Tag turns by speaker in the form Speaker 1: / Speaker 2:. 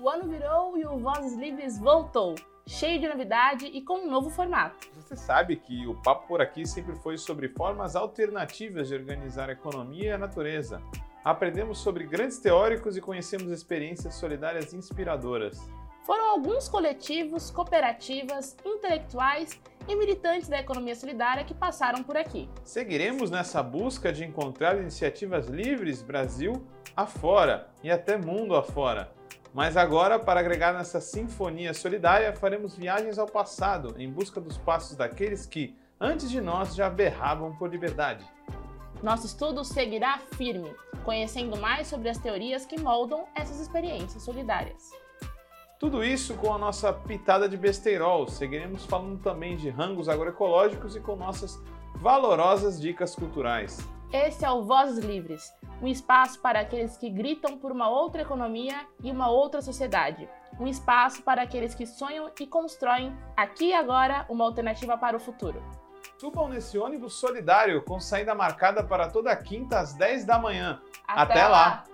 Speaker 1: O ano virou e o Vozes Livres voltou, cheio de novidade e com um novo formato.
Speaker 2: Você sabe que o papo por aqui sempre foi sobre formas alternativas de organizar a economia e a natureza. Aprendemos sobre grandes teóricos e conhecemos experiências solidárias inspiradoras.
Speaker 1: Foram alguns coletivos, cooperativas, intelectuais e militantes da economia solidária que passaram por aqui.
Speaker 2: Seguiremos nessa busca de encontrar iniciativas livres Brasil afora e até mundo afora. Mas agora, para agregar nessa sinfonia solidária, faremos viagens ao passado em busca dos passos daqueles que, antes de nós, já berravam por liberdade.
Speaker 1: Nosso estudo seguirá firme, conhecendo mais sobre as teorias que moldam essas experiências solidárias.
Speaker 2: Tudo isso com a nossa pitada de besteirol. Seguiremos falando também de rangos agroecológicos e com nossas valorosas dicas culturais.
Speaker 1: Esse é o Vozes Livres, um espaço para aqueles que gritam por uma outra economia e uma outra sociedade. Um espaço para aqueles que sonham e constroem, aqui e agora, uma alternativa para o futuro.
Speaker 2: Subam nesse ônibus solidário com saída marcada para toda quinta às 10 da manhã.
Speaker 1: Até,
Speaker 2: Até lá.
Speaker 1: lá.